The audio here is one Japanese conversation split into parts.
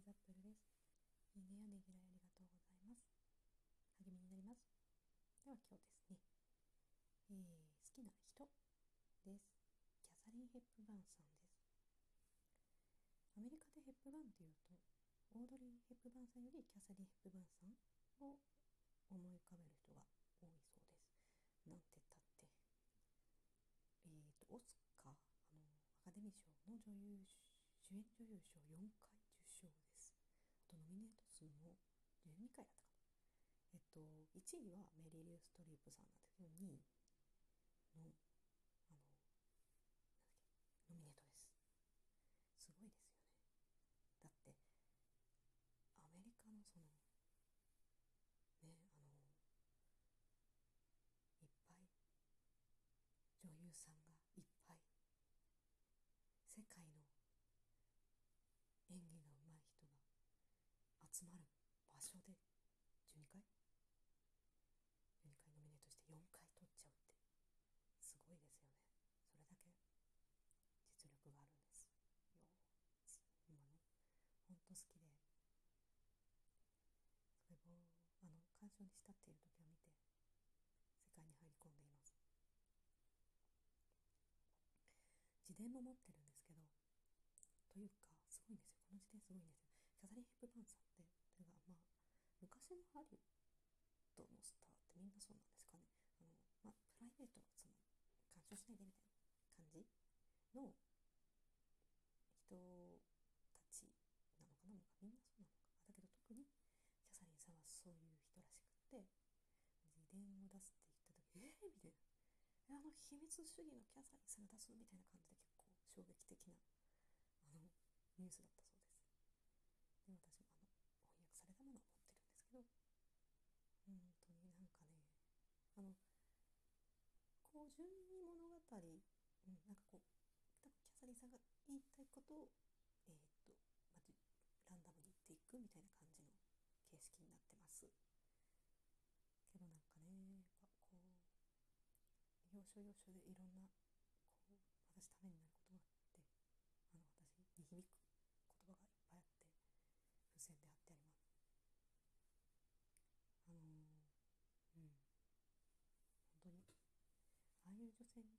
イズアップルです。いいねやねぎらいありがとうございます。励みになります。では今日ですね、えー、好きな人です。キャサリン・ヘップバーンさんです。アメリカでヘップバーンっていうと、オードリー・ヘップバーンさんよりキャサリン・ヘップバーンさんを思い浮かべる人が多いそうです。なんてったって、えっーと、オスカー、あの、アカデミー賞の女優主演女優賞4回受賞です。あとノミネート数も12回だったかな。えっと、1位はメリリュー・ストリープさんなんだけど、2位の、あの、なんだっけ、ノミネートです。すごいですよね。だって、アメリカのその、ね、あの、いっぱい女優さんがいっぱい世界の演技が上手い人が集まる場所で12回 ?12 回ノミネートして4回取っちゃうってすごいですよねそれだけ実力があるんですよ今の本当好きでそれをあの鑑賞にしたっている時を見て世界に入り込んでいます。自伝も持ってるんですけどというかすごいんですよ。この時点すごいんですよ。キャサリン・ヘップバーンさんってというかまあ昔のハリウッドのスターってみんなそうなんですかね。あの、まあ、プライベートはその干渉しないでみたいな感じの人たちなのかなみんなそうなのかだけど特にキャサリンさんはそういう人らしくって自伝を出すって言った時えー、みたいな。あの秘密主義のキャサリンさんが出すみたいな感じで結構衝撃的なあのニュースだったそうです。で私もあの翻訳されたものを持ってるんですけど。本当になんかねあのこう順に物語、うん、なんかこう多分キャサリンさんが言いたいことをえー、っと、まあ、ランダムに言っていくみたいな感じの形式になってますけどなんかねやっぱこう要所要所でいろんなこう私ためになることがあの私に響く言葉がいっぱいあって付箋で貼ってあります。あのー、うん。本当にああいう女性に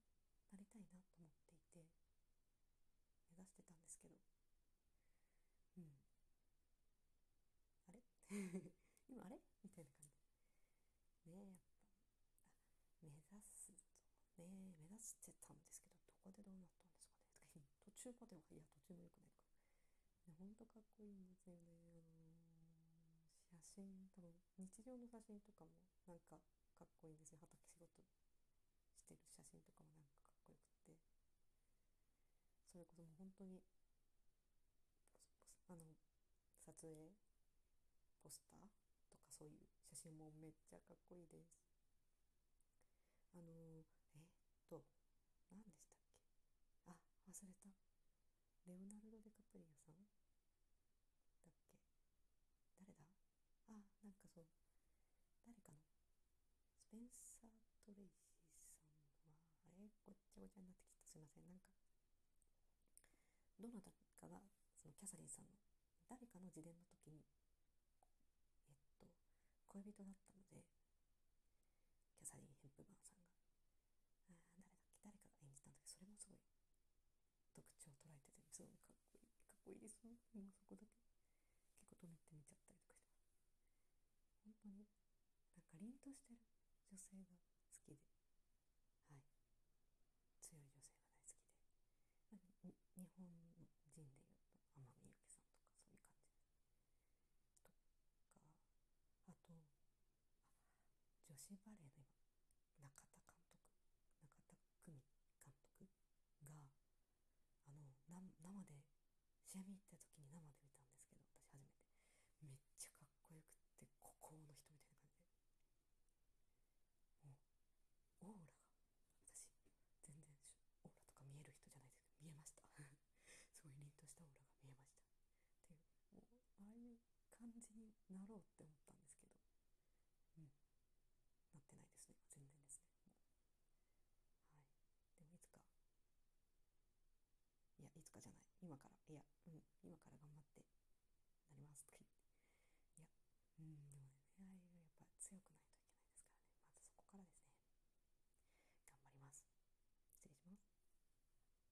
なりたいなと思っていて目指してたんですけどうん。あれ？今あれ？みたいな感じねえやっぱ目指すとね目指してたんですけどどこでどうなったんですかね？途中まではいや途中もよくないか。ねほんとかっこいいんですよね。あのー、写真多分日常の写真とかもなんかかっこいいんですよ。畑仕事してる写真とかもなんかかっこよくって。それこそもう本当にあの撮影ポスターとかそういう写真もめっちゃかっこいいです。あのえっと何でしたっけ忘れたレオナルド・デカプリオさん？だっけ？誰だ？あなんかそう。誰かの？スペンサー・トレイシーさんは。あれごっちゃごちゃになってきた。すいません。なんかどなたかがそのキャサリンさんの誰かの自伝の時にえっと恋人だったのでキャサリン・ヘンプバーンさんがあ誰だっけ誰かが演じたんだけどそれもすごい特徴を捉えててすごいかっこいいかっこいいですもうそこだけ結構止めて見ちゃったりとかしてます本当になんか凛としてる女性が好きではい強い女性が大好きで、まあ、日本人でいうと天海祐希さんとかそういう感じとかあと女子バレーの今中田監督中田久美監督があの生でちなみに行った時に生で見たんですけど私初めて。めっちゃかっこよくって孤高の人みたいな感じで。もうオーラが私全然オーラとか見える人じゃないですけど見えました。すごい凛としたオーラが見えました。っていうもうああいう感じになろうって思ったんです今からいや、うん、今から頑張ってなりますとか言って。